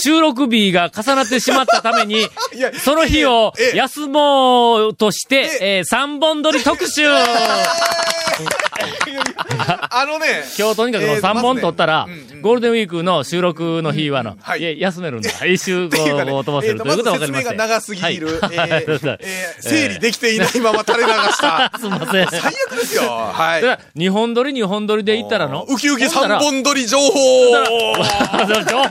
収録日が重なってしまったために その日をええ休もうとして、えー、3本撮り特集 ーあのね、今日とにかくえー3本撮ったらゴールデンウィークの収録の日はの、休めるんだ。一 週っていうかねこう飛ばせるえーということが分かりました。説明が長すぎる、整理できていないまま垂れ流した。すみません。最悪ですよ。はい。だから二本撮り二本撮りで行ったらの？ウキウキ三ほんなら本撮り情報情報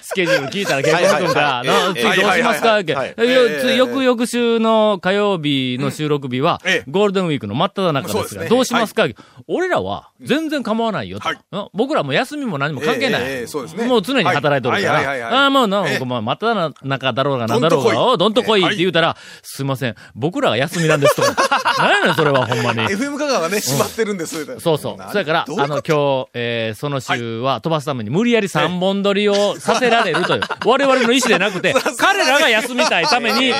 スケジュール聞いたら結構くんから、はい。はいはいな次どうしますかって。翌々週の火曜日の収録日はええ、ゴールデンウィークの真っ只中ですが、どうしますか？俺らは全然構わないよと。僕らも休みも何も関係ない。ええええそうですね。もう常に働いてるから、ああ、もうな真っ只中だろうがなんだろうが、おどんと来いっはい。て言うたら、すいません、僕らが休みなんですと。何やねん、それはほんまに。FM 香川がね、閉まってるんです。そうそう。それから、あの、今日、えーその週は飛ばすために無理やり三本撮りをさせられるという、我々の意思でなくて、彼らが休みたいために、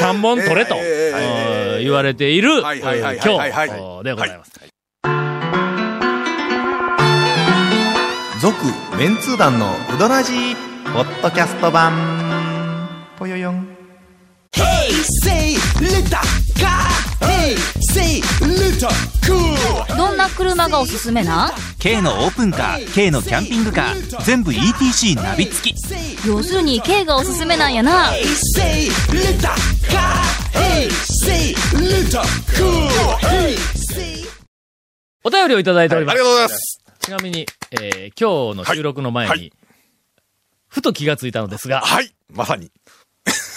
三本撮れと、言われている、はいはいはい今はいはい。日。でございます。続メンツー団のウドラジーポッドキャスト版。ぽよよん。Say little car. Hey, say little cool. どんな車がおすすめな？ん K のオープンカー K のキャンピングカー全部 ETC ナビ付き要するに K がおすすめなんやな.お便りをいただいております。ありがとうございます。ちなみに、えー今日の収録の前に、はいはいふと気がついたのですが、はい。まさに。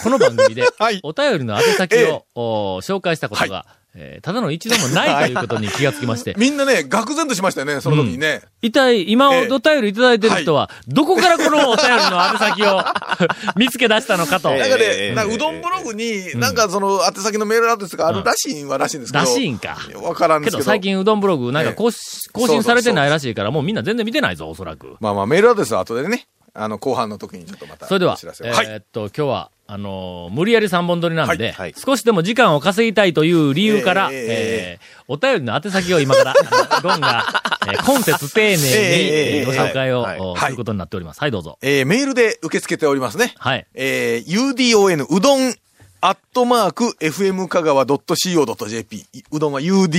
この番組で はい、お便りの宛先ええを、お紹介したことが、えーただの一度もないということに気がつきまして、みんなね、愕然としましたよね、その時にね。一体、今ええお便りいただいてる人は、どこからこのお便りの宛先を見つけ出したのかと。なんかね、なんかうどんブログに、なんかその、宛先のメールアドレスがあるらしいんはらしいんですけど。らしいんか。わからんですけど。けど最近うどんブログなんかええ更新更新されてないらしいから、もうみんな全然見てないぞ、おそらく。まあまあ、メールアドレスは後でね、あの、後半の時にちょっとまた。それではお知ら、せをえはい。ーっと、今日は、あのー無理やり3本撮りなんで、はいはい少しでも時間を稼ぎたいという理由から、えええーお便りの宛先を今から、ゴンが、えー今節丁寧に、えええーご紹介を、はいおはいすることになっております。はい、どうぞ。えー、メールで受け付けておりますね。はい。えー、udon、うどん、アットマーク、fm 香川 .co.jp。うどんは udon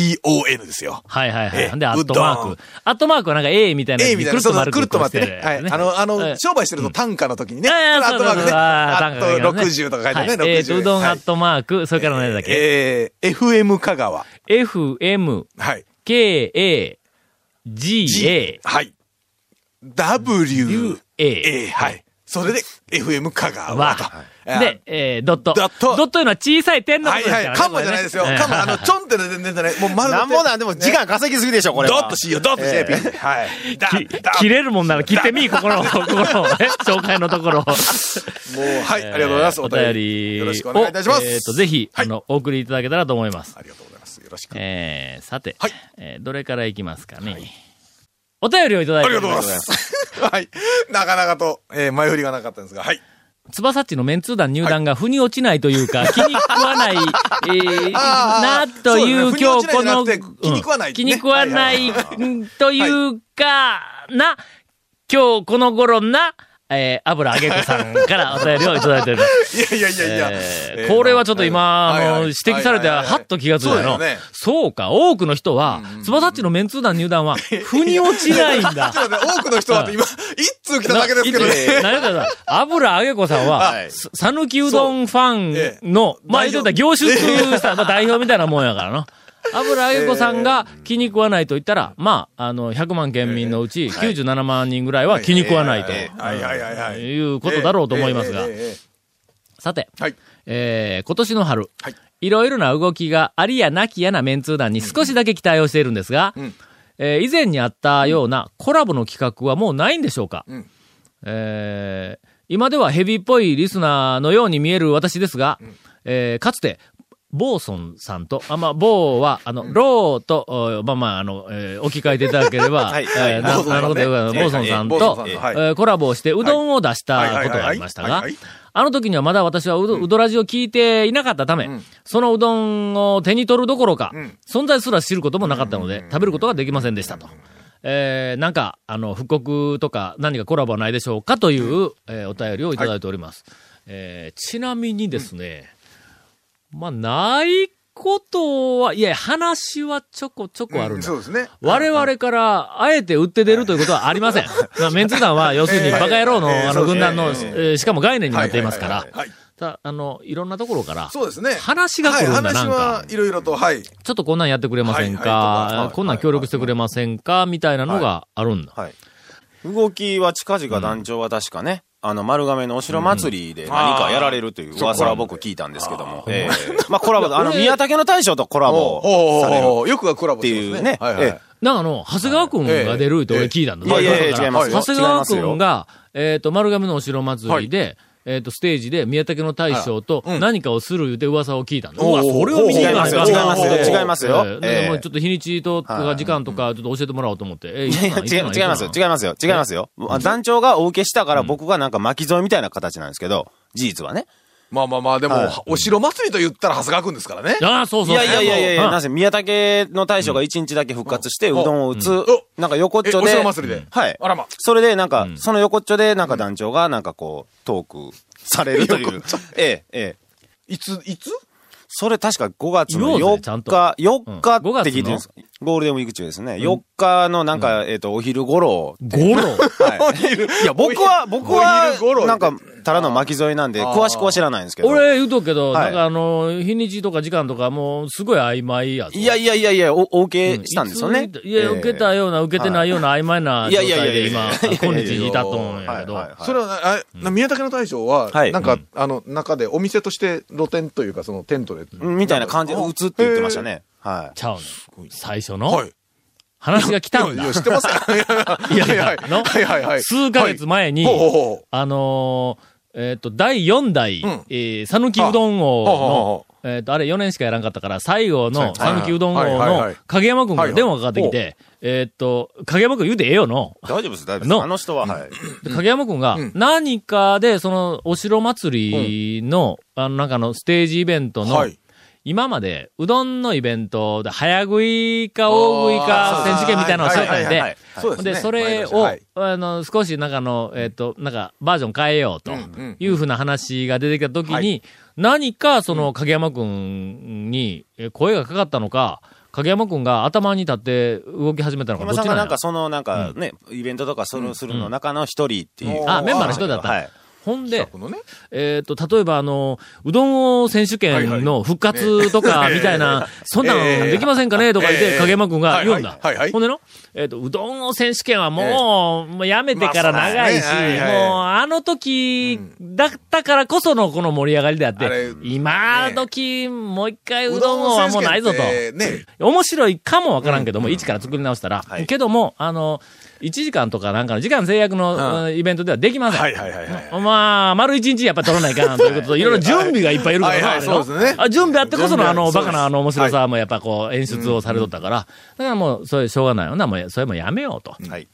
ですよ。はいはいはい。ええで、アットマーク。アットマークはなんか A みたいなや A みたいな、そうそう、くるっと待ってね。はい。あの、あの、商売してると単価の時にね。ええアットマークね。ああと60とか書いてね、はいえーと、60。うどんアはいットマーク、それから何だっけ、えー、FM 香川。?FM、はい。K、A、G、A、はい。W。A、はい。それで、FM 香川わと。で、えー、ドット。ドットドットいうのは小さい点のこはいはい。とですからね。カンマじゃないですよ。カンマ、あの、ちょんって全然ね、もう丸なんぼなんでも時間稼ぎすぎでしょこれはドッとしよう、ドッとしよう。はい。切れるもんなら切ってみ、ここの、ここの、ね、紹介のところ。もう、はい、ありがとうございます。お便りを。よろしくお願いいたします。えっと、ぜひ、はいあの、お送りいただけたらと思います。ありがとうございます。よろしく。えー、さて、はいえーどれからいきますかね。お便りをいただいてありがとうございます。はい。なかなかと、えー、前振りがなかったんですが、はい。つばさっちのメンツー団入団が腑に落ちないというか、気に食わない、えー、な、という今日この、気に食わないうん気に食わないというか、な、今日この頃な、えー、油揚げ子さんからお便りをいただいております。いやいやいやいや。えーえーこれはちょっと今、あの、指摘されて、はっと気がついたの。そうか、多くの人は、つばさっちのメンツー団入団は、腑に落ちないんだ。多くの人は今、一通来ただけですけどね。何かさ、油揚げ子さんはは、ささぬきうどんファえンの、まあ言うたら業種っていうさ、まあ代表みたいなもんやからな。油揚げ子さんが気に食わないと言ったら、まあ、あの、100万県民のうち97万人ぐらいは気に食わないと。はい。うことだろうと思いますが。さて、ーはい。えー、今年の春、はい。いろいろな動きがありやなきやなメンツー団に少しだけ期待をしているんですが、ん。えー以前にあったようなコラボの企画はもうないんでしょうか、ん。えー今ではヘビっぽいリスナーのように見える私ですが、えーかつて、ボーソンさんと、あ、まあ、ボーは、あの、ローと、おまあまあ、あの、えー置き換えていただければ、はいえーなるほどボーソンさんと、えーコラボをして、うどんを出したことがありましたがはいはいはい。はい、あの時にはまだ私はうど、うどラジを聞いていなかったため、そのうどんを手に取るどころか、ん。存在すら知ることもなかったので、食べることができませんでしたと。えーなんか、あの、復刻とか何かコラボはないでしょうかという、えーお便りをいただいております。えーちなみにですね、まあ、ないことは、いや、話はちょこちょこあるんだ。そうですね。我々から、あえて売って出るということはありません。まあメンツ団は、要するに、バカ野郎の、あの、軍団の、えーしかも概念になっていますからたあの、いろんなところから、そうですね。話が来るんだはい、なんか話はいろいろと、はい。ちょっとこんなんやってくれませんか、こんなん協力してくれませんか、みたいなのがあるんだ。はい。動きは近々団長は確かね、あの、丸亀のお城祭りで何かやられるという噂は僕聞いたんですけども、ええ。まあコラボ、あの、宮武の大将とコラボされる。よくがコラボっていうね。はいはいえなんかあの、長谷川くんが出るって俺聞いたんだ。いやいや違いますよ。長谷川くんが、えっと、丸亀のお城祭りで、えっと、ステージで宮武の大将と何かをする言うて噂を聞いたんだ。うわ、それを見に行かないか違いますよ違いますよええええもうちょっと日にちとか時間とかちょっと教えてもらおうと思って。え、いやいや、違いますよ。違いますよ。違いますよ。あ団長がお受けしたから僕がなんか巻き添えみたいな形なんですけど、事実はね。まあまあまあ、でも、はい。お城祭りと言ったら長谷川くんですからね。ああ、そうそう。いやいやいやいやなぜ宮武の大将が一日だけ復活して、うどんを打つ、なんか横っちょえおで。城祭りで。はい。あらま。それでなんか、その横っちょでなんか団長がなんかこう、トークされるという。ええ、ええ。いつ、いつ？それ確か5月の言おうぜちゃん4と。日、4日うん5って聞いてるんですゴールデンウィーク中ですね。4日のなんか、えっと、お昼頃。ゴロ？はい。いや、僕は、僕は、なんか、ただの巻き添えなんで、詳しくは知らないんですけど。俺言うとくけど、はい。なんかあの、日にちとか時間とかもうすごい曖昧やぞ。いやいやいやいや、お、お受けしたんですよね。いや、受けたような、受けてないような曖昧な状態いやいやいやで今今日に至っとんやけど。それはな、あな宮武の大将は、はい。なんか、あの、中でお店として露店というか、そのテントで。みたいな感じで打つって言ってましたね。はちゃうの？最初はのい。話が来たんだ。いや、。知ってますか？い いやいやはい。の？はいはいはい。数ヶ月前にあのー、えっと、第4代うん、えー、讃岐うどん王の、えっと、あれ4年しかやらんかったから、最後のはい讃岐うどん王の影山くんから電話がかかってきて、えっと、影山くん言うてええよの？い。大丈夫です、大丈夫のです。あの人は、はい。で影山くんがうん、何かで、その、お城祭りの、あの、なんかのステージイベントのはい、今まで、うどんのイベントで、早食いか大食いか選手権みたいなのをしよったんでそうでそれを、はい。あの、少しなんかの、えっ、と、なんか、バージョン変えようというふうな話が出てきたときに、何かその影山くんにえ声がかかったのか、影山くんが頭に立って動き始めたのか、どっちなんなんかそのなんかね、イベントとかするするの中の一人っていう。うんあ、メンバーの一人だった。はい。ほんで、ね。えっ、と、例えばあの、うどんを選手権の復活とかみたいな、そんなんできませんかね？とか言って、ええ影山くんが言うんだ。はいはいはいはい。ほんでの、えっ、と、うどんを選手権はもう、もうやめてから長いし、もうあの時だったからこそのこの盛り上がりであって今時、もう一回うどん王はもうないぞと。ね。面白いかもわからんけども、一から作り直したら。はい。けども、あの、1時間とかなんかの時間制約の、うん。イベントではできません。はいはいはいはい。まあ、丸一日やっぱ取らないかんということと、いろいろ準備がいっぱいいるから。な、はいはいあれの。そうですね。あ準備あってこそのあの、バカなあの面白さもやっぱこう演出をされとったから、だからもう、それしょうがないよな、もうそれもやめようと。はい。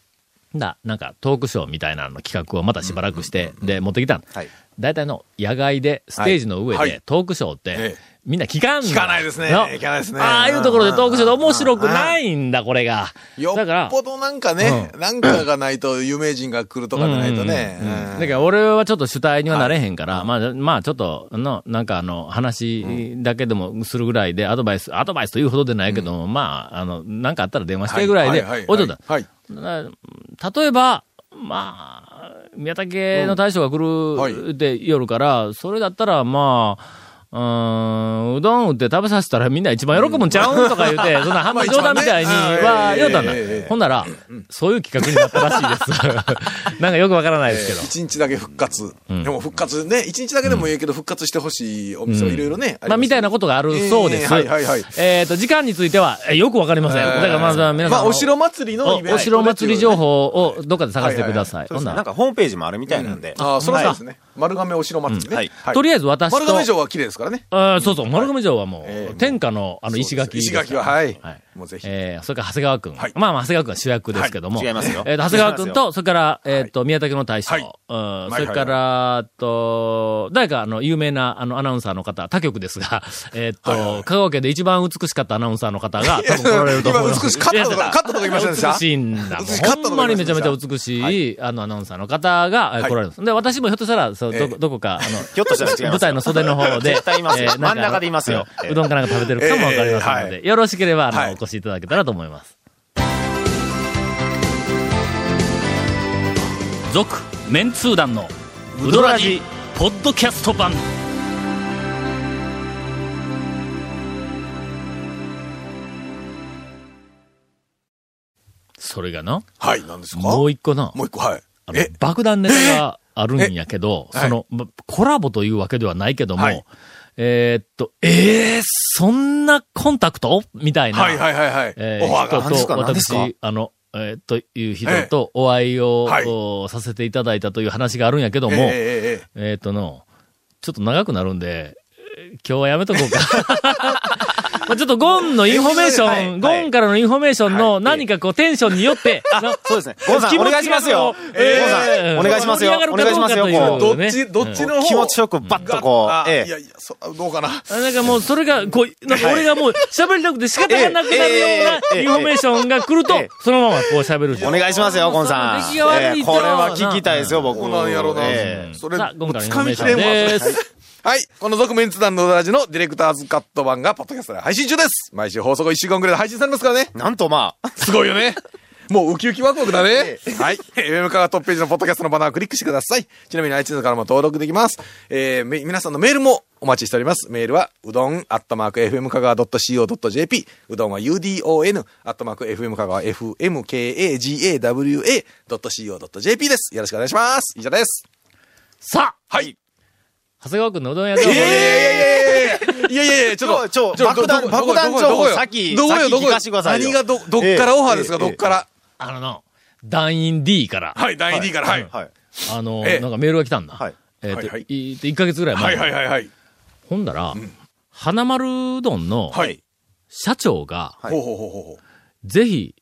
だ、なんかトークショーみたいなの企画をまたしばらくして、で、持ってきたん。はい。大体の野外で、ステージの上はいでトークショーってええ、みんな聞かんの？聞かないですね。の？聞かないですね。ああいうところでトークショーで面白くないんだ、これが。よだからっ、ぽどなんかね、なんかがないと有名人が来るとかじゃないとね。うん。だから俺はちょっと主体にはなれへんから、まあ、まあちょっと、の、なんかあの、話だけでもするぐらいで、アドバイス、アドバイスというほどでないけども、まあ、あの、なんかあったら電話してぐらいでははは、置いとった。はい。例えば、まあ、宮武の大将が来るって夜から、それだったら、まあ、うーん、うどん売って食べさせたらみんな一番喜ぶんちゃうんとか言うて、そんな半分冗談みたいには言うたんだ。ほんなら、そういう企画になったらしいです。なんかよくわからないですけど。一日だけ復活。でも復活ね、一日だけでもいいけど復活してほしいお店はいろいろね。まあ、みたいなことがあるそうです。えーはいはいはいえっと、時間については、えよくわかりません。だからまずは皆さん。まあ、お城祭りのイベントおお城祭り情報をどっかで探してください。ほんならなんかホームページもあるみたいなんで。ああ、そうはいですね。丸亀お城祭りね。はいとりあえず私と、丸亀城は綺麗ですか？からね。あーそうそう、丸亀城はもう、ええ天下のあの石垣石垣は、はい。はい。もうぜひ。えー、それから長谷川くん。はい。まあまあ、長谷川くんは主役ですけども。はい。違いますよ。えーと、長谷川くん違いと、それから、えっ、と、宮武の大将。はい。うん、はいそれから、あと、誰か、あの、有名な、あの、アナウンサーの方、他局ですが、えっ、と、はい。はい香川県で一番美しかったアナウンサーの方が、多分来られると思います。今美しかったとかいやカットとか言いませんでした美しいんだ。もん。ほんまにめちゃめちゃ美しい、あの、アナウンサーの方が、来られます。で、私もひょっとしたら、そう、どどこか、あの、ひょっとしたら舞台の袖の方で、絶対いますよ。なんか真ん中でいますよ。うどん。かなんか食べてるかもわかりませんのええで、よろしければ、あの、はい。お越しいただけたらと思います。続、メンツー団の、ウドラジ、ポッドキャスト版。それがな、はい、なんですか？もう一個な、もう一個、はい。あのえ、爆弾ネタがあるんやけど、え？その、まコラボというわけではないけども、はいえーっと、えー、そんなコンタクト？みたいな、はいはいはいはい。えー。人と、私、あの、えーという人とお会いを、はいおさせていただいたという話があるんやけども、ええええええーっとの、ちょっと長くなるんで、えー今日はやめとこうか。まあちょっとゴンのインフォメーション、はいはいゴンからのインフォメーションの何かこうテンションによって、なそうですね。ゴンさん、お願いしますよ。ゴンさん、お願いしますよ。お願いしますよ。どっち、どっちの方気持ちよくバッとこあう、えいやいや、そどうかな。なんかもうそれが、こう、なんか俺がもう喋りたくて仕方がなくなるようええええなインフォメーションが来るとええ、そのままこう喋る。お願いしますよ、ゴンさん。これは聞きたいですよ、僕。なんやろなええそれ、さあ、今回のインつかみきれんわ。です。はい。この続メンツ団のうどらじのディレクターズカット版がポッドキャストで配信中です。毎週放送後1週間くらいで配信されますからね。なんとまあ、すごいよね。もうウキウキワクワクだね。はい。FM カがトップページのポッドキャストのバナーをクリックしてください。ちなみに iTunes からも登録できます。えー、め皆さんのメールもお待ちしております。メールは、うどん、アットマーク、FM 香川 .co.jp。うどんは UDON、アットマーク、FM 香川、FMKAGAWA.co.jp です。よろしくお願いします。以上です。さあ、はい。長谷川くんのうどん屋情いやい報でやいやいやいやいやいやいやちょっと、ちょちょ爆弾爆弾どこ情報どこよ？先どこよ、先どこよ？何がど、どっからオファーですか、ええどっから？あのな、団員 D から、はい、第2位から、はい。はい。あの、ええなんかメールが来たんだ。はいえっ、と、はいはいい1ヶ月ぐらい前。はいはいはいはい。ほんだら、花丸うどんのはい。社長が、はいほうほうほうほうほう。ぜひ、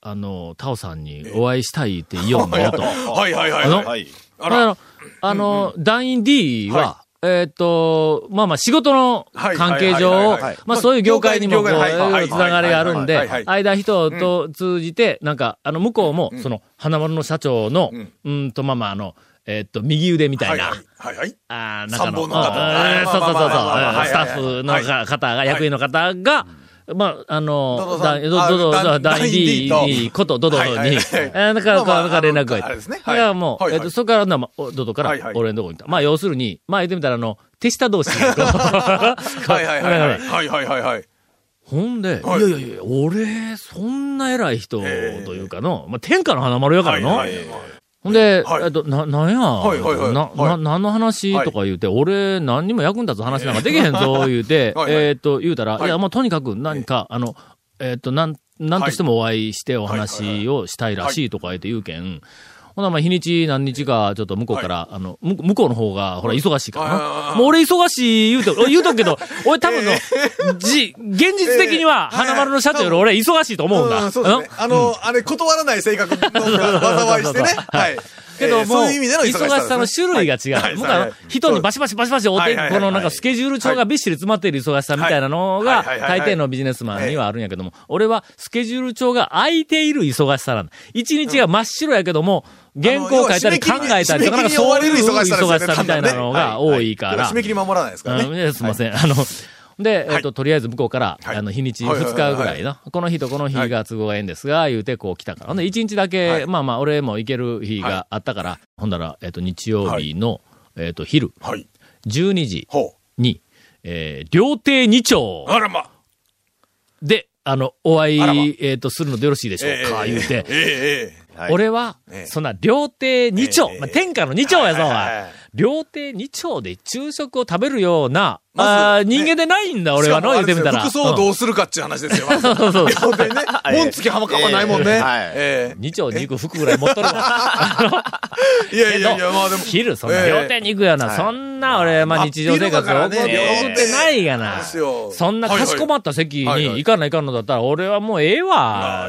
あの、タオさんにお会いしたいって言おうのよと。はいはいはいあのはい。はい。あの、あの、団員 D は、えっ、と、まあまあ仕事の関係上はいはいはいはい、まあそういう業界にもこう、つながりがあるんではいはいはい、間人と通じて、なんか、あの、向こうも、その、花丸の社長の、うん。うんと、まあまああの、えっ、と、右腕みたいな、はいはいはい。あー中の、のそうそうそうそう、スタッフのか方が、役員の方が、まあ、あのドド、ドあド D ことドドに、だから、まあまあだから連絡が入っはいはいえっと、そこからドドから俺のとこに行った。まあ、要するに、まあ、言ってみたら、あの、手下同士はいはいはいはい。はいはい。ほんで、はいいやいやいや、俺、そんな偉い人とええいうかの、まあ、天下の花丸やからの。はいはいはいほんで、はい。えっと、な、なんや、はいはいはいな、な、はい。何の話？とか言うて、俺、何にも役に立つ話なんかできへんぞ、言うて、はいはい。えっと、言うたら、はい。いや、もうとにかく何か、あの、えっと、なん、なんとしてもお会いしてお話をしたいらしいとか言って言うけん、ほな、まあ、日にち何日か、ちょっと向こうから、あの、む向こうの方が、ほら、忙しいからはいはいな。はいもう俺忙しい言うて、俺言うとくけど、俺多分の、じ、現実的には、ええ花丸の社長より俺忙しいと思うんだ。うんそうですね。あの、あれ、断らない性格の 災いしてね。はい。けども、忙しさの種類が違う。はい。僕は人にバシバシバシバシお手、はいはいはいこのなんかスケジュール帳がびっしり詰まっている忙しさみたいなのが、大抵のビジネスマンにはあるんやけども、俺はスケジュール帳が空いている忙しさなんだ。一日が真っ白やけども、原稿を書いたり考えたりとか、なんかそういう忙しさみたいなのが多いから。締。め切り守らないですからうん。ね。すみません。あの、で、えっと、とりあえず向こうから、はいあの、日にちはいはい2日ぐらいの、この日とこの日が都合がええんですが、言うてこう来たから。ほんで、1日だけ、はいまあまあ、俺も行ける日があったから、ほんだら、えっと、日曜日の、えっと、昼、はい。12時ほに、えー、料亭二丁う。あらま。で、あの、お会い、えっと、するのでよろしいでしょうか、言うて。俺はええ、そんな、料亭二丁、ええまあ、天下の二丁やぞ。料亭二丁で昼食を食べるような、まずあ人間でないんだ、俺はの、言ってみたら。服装をどうするかっていう話ですよ。そうそうそう両手にね、紋付きはまかはないもんね。ええはいえ二丁に行く服ぐらい持っとるわ。いやいやいや、まあでも。昼、そんなええ料亭に行くような、そんな俺、まあ日常生活を送ってないがな。そんなかしこまった席に行かないかんのだったら、俺はもうええわ。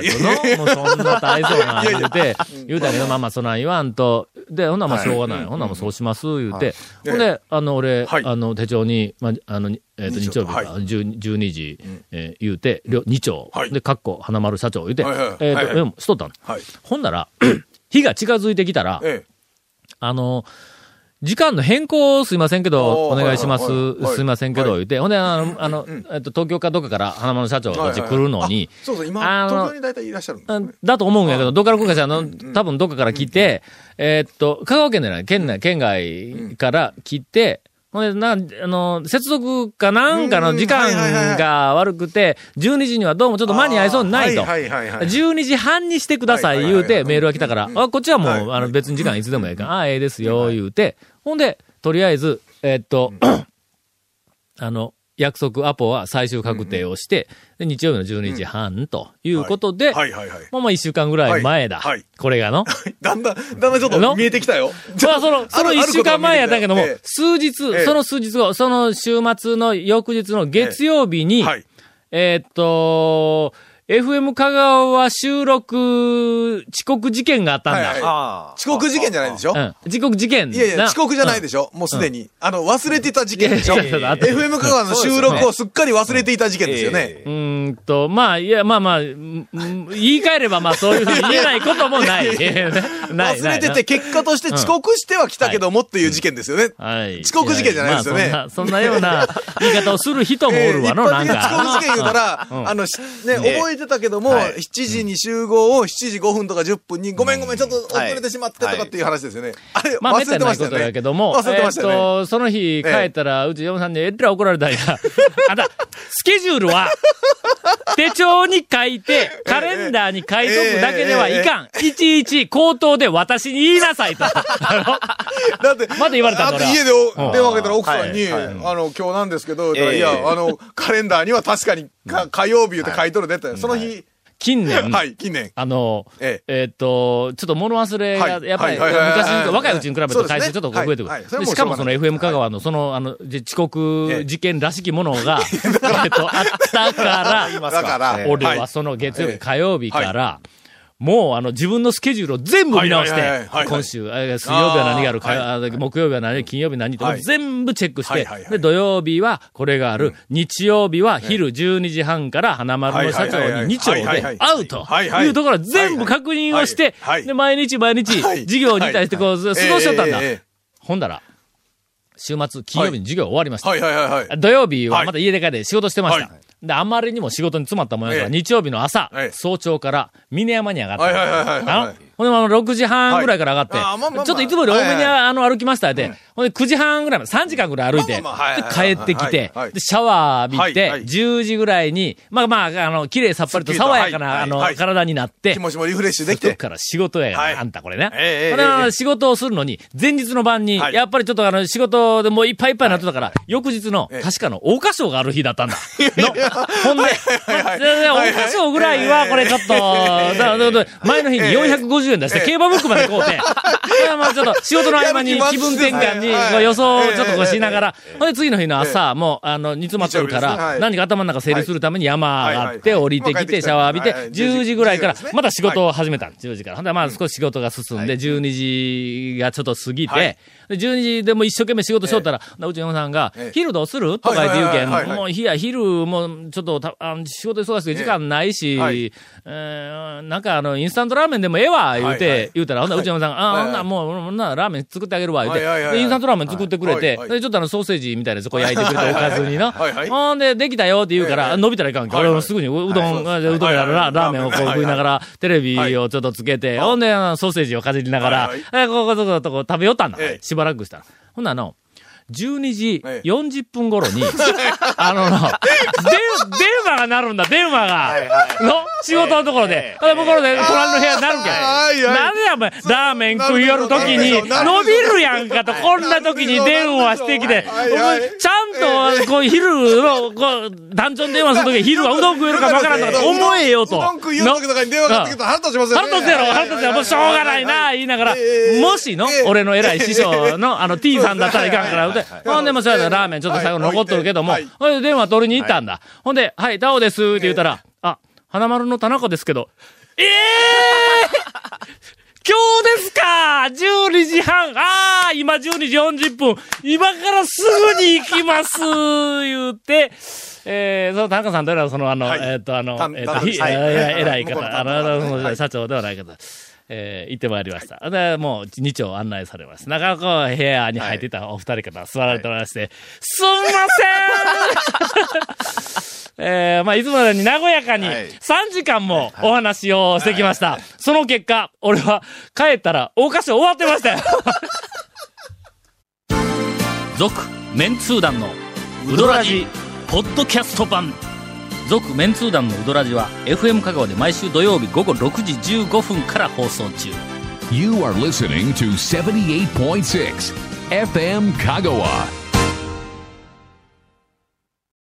もうそんな大層な、言うて、言うたけど、まあまあ、そんなん言わんと。で、ほんならまあしょうがない。ほんならもうそうします、言うて。ほんで、あの、俺、はい。あの、手帳に、まあ、あの、えっと、日曜日か、はい。10 12時、えー言うて、りょ二丁。はい。で、かっこ、花丸社長言うて、はいはいえっと、しとったの。はい。ほんなら、日が近づいてきたら、え。あの、時間の変更すいませんけど、お願いします。すいませんけど、はい。言って。ほんで、あの、あの、えっと、東京かどっかから花丸社長え。がこっち来るのに、あそうそう、今、東京に大体いらっしゃるだと思うんやけど、どっから来るかしら、あの、多分どっかから来て、えーっと、香川県でない、県内、県外から来て、ほんで、な、あの、接続かなんかの時間が悪くて、12時にはどうもちょっと間に合いそうにないと。はいはいはいはい。12時半にしてください言うてメールが来たから、あ、こっちはもう、はい。あの別に時間いつでもええから、あ、ええですよ、言うて、ほんで、とりあえず、えーっと、あの、約束アポは最終確定をして、で日曜日の12時半ということで、はいはいはい。もうまあ一週間ぐらい前だ。はいはいこれがの。だんだん、だんだんちょっと見えてきたよ。まあその、その一週間前やったけども、え数日、ええその数日後、その週末の翌日の月曜日に、えはい。えーっと、FM 香川収録遅刻事件があったんだ。はいはいあ遅刻事件じゃないでしょ？うん。遅刻事件。いやいや、な遅刻じゃないでしょ？もうすでに。あの、忘れてた事件でしょ ?FM 香川の収録をすっかり忘れていた事件ですよね。うーんと、まあ、いや、まあまあ、うんうん言い換えれば、まあ、そういうふうに言えないこともない。ない。忘れてて、結果として遅刻しては来たけどもっていう事件ですよね。はい。遅刻事件じゃないですよねまあそんな、そんなような言い方をする人もおるわの、えーな遅刻事件言うたら、うんあの、しね、覚えてたけども、はい7時に集合を7時5分とか10分に、ごめんごめん、ちょっと遅れてしまってとかっていう話ですよね。あれ、まあ、忘れてましたよね。やけども、忘れてましたよね。えーその日帰ったら、うち嫁さんにえらい怒られたんや。あんた、スケジュールは、手帳に書いて、カレンダーに書いとくだけではいかん。いちいち口頭で私に言いなさいと。だって、まだ言われたんだ家でお電話かけたら奥さんに、あの、今日なんですけど、いや、あの、カレンダーには確かにか火曜日言って書い。とるでって、その日、近年、はい、近年。あの、ええ。ーっと、ちょっと物忘れが、はい。やっぱり、昔に、若いうちに比べるとそうですね。回数ちょっと増えてくる。しかもその FM 香川のその、あの、で遅刻ええ。事件らしきものが、えーっと、あったから、だから、俺ははい。その月曜日、ええ。火曜日から、もうあの自分のスケジュールを全部見直して今週、え水曜日は何がある、あー火あ木曜日は何、金曜日何って、はい。全部チェックしてで、土曜日はこれがある、日曜日は昼12時半から花丸の社長に2丁で会うとはいうところを全部確認をしてで、毎日毎日はい。授業に対してこう、過ごしとったんだ。ほんだら、週末、金曜日に授業終わりました。土曜日はまた家で帰って仕事してました。はで、あまりにも仕事に詰まったもんやから、ええ。日曜日の朝、ええ。早朝から峰山に上がった。はいはいはいはいはい。あのほんで、あの、6時半ぐらいから上がって、はい。まあまあまあ。ちょっといつもより多めに、あの、歩きましたって、ほんで、9時半ぐらいまで、3時間ぐらい歩いて、帰ってきてで、シャワー浴びて、はいはい。10時ぐらいに、まあまあ、あの、綺麗さっぱりと爽やかな、あの、体になって気、持ちもリフレッシュできて。から仕事やあんたこれね。ええ仕事をするのに、前日の晩に、はい。やっぱりちょっとあの、仕事でもういっぱいいっぱいになってたから、翌日の、ええ確かの、大花賞がある日だったんだ。のほんで、はいはい。でで大花賞ぐらいは、これちょっと、前の日に450円出して、競馬ブックまで買うて、いやまあちょっと仕事の合間に気分転換に、予想をちょっとこうええしながら、ほんで次の日の朝、もう、あの、煮詰まってるから、何か頭の中整理するために山上がって、降りてきて、シャワー浴びてはいはい、10時ぐらいから10時ですね、また仕事を始めた。10時から。ほんで、まあ少し仕事が進んで、12時がちょっと過ぎはい。て、で12時でも一生懸命仕事しとったら、うちのさんがええ、昼どうする？とか言って言うけん、もういや、昼もうちょっとたあの仕事忙しくて時間ないし、えなんかあの、インスタントラーメンでもええわ、言うて言うたら、ほんならうちのさんが、あはいほんならもう、ほんならラーメン作ってあげるわ、言うて、インスタントラーメン作ってくれてでちょっとあの、ソーセージみたいなやつこう焼いてくれて、おかずにな。はいはいほんで、できたよって言うから、ええ。伸びたらいかんけ俺もすぐにううどん、うどんやらラーメンをこう食いながら、テレビをちょっとつけて、ほんで、ソーセージをかじりながらえここそことこう食べよったんだばらくしたら。ほんならあの、12時ええ40分頃に、あの、で電話が鳴るんだ、電話が。の仕事のところで。で、向こうで隣の部屋になるけん。はいはいなんでや、お前、ラーメン食い寄るときに、伸びるやんかと、こんなときに電話してきて、ちゃんと、こう、昼の、こう、団長に電話するとき、昼はうどん食えるかわからんとか、思えよと。うどん食いよとかに電話かかってきたら腹立ちますよね。腹立つやろ、腹立つやろ、もうしょうがないな、言いながら、もしの、俺の偉い師匠の、あの、T さんだったらいかんから、ほんでもそうラーメンちょっと最後残っとるけどもはい、ほんで電話取りに行ったんだ。ほんで、はい、タオです、って言ったら、あ、花丸の田中ですけど、ええ今日ですか !12 時半。ああ今12時40分。今からすぐに行きます。言うて、えー、その田中さんというのは、その、あの、はい。えーっと、あのた、えーっと、たはい。偉い方、あの、あのその社長ではない方。えー行ってまいりました。で、もう、日丁案内されます。中こう、部屋に入っていたお二人方座られておりまして、すんません えー、まあ、いつものように和やかに、はい3時間もお話をしてきました。その結果、俺は帰ったら、大菓子終わってましたよ。続、メンツー団の、ウドラジ、ポッドキャスト版。続、メンツー団のウドラジは、FM 香川で毎週土曜日午後6時15分から放送中。You are listening to 78.6 FM Kagawa.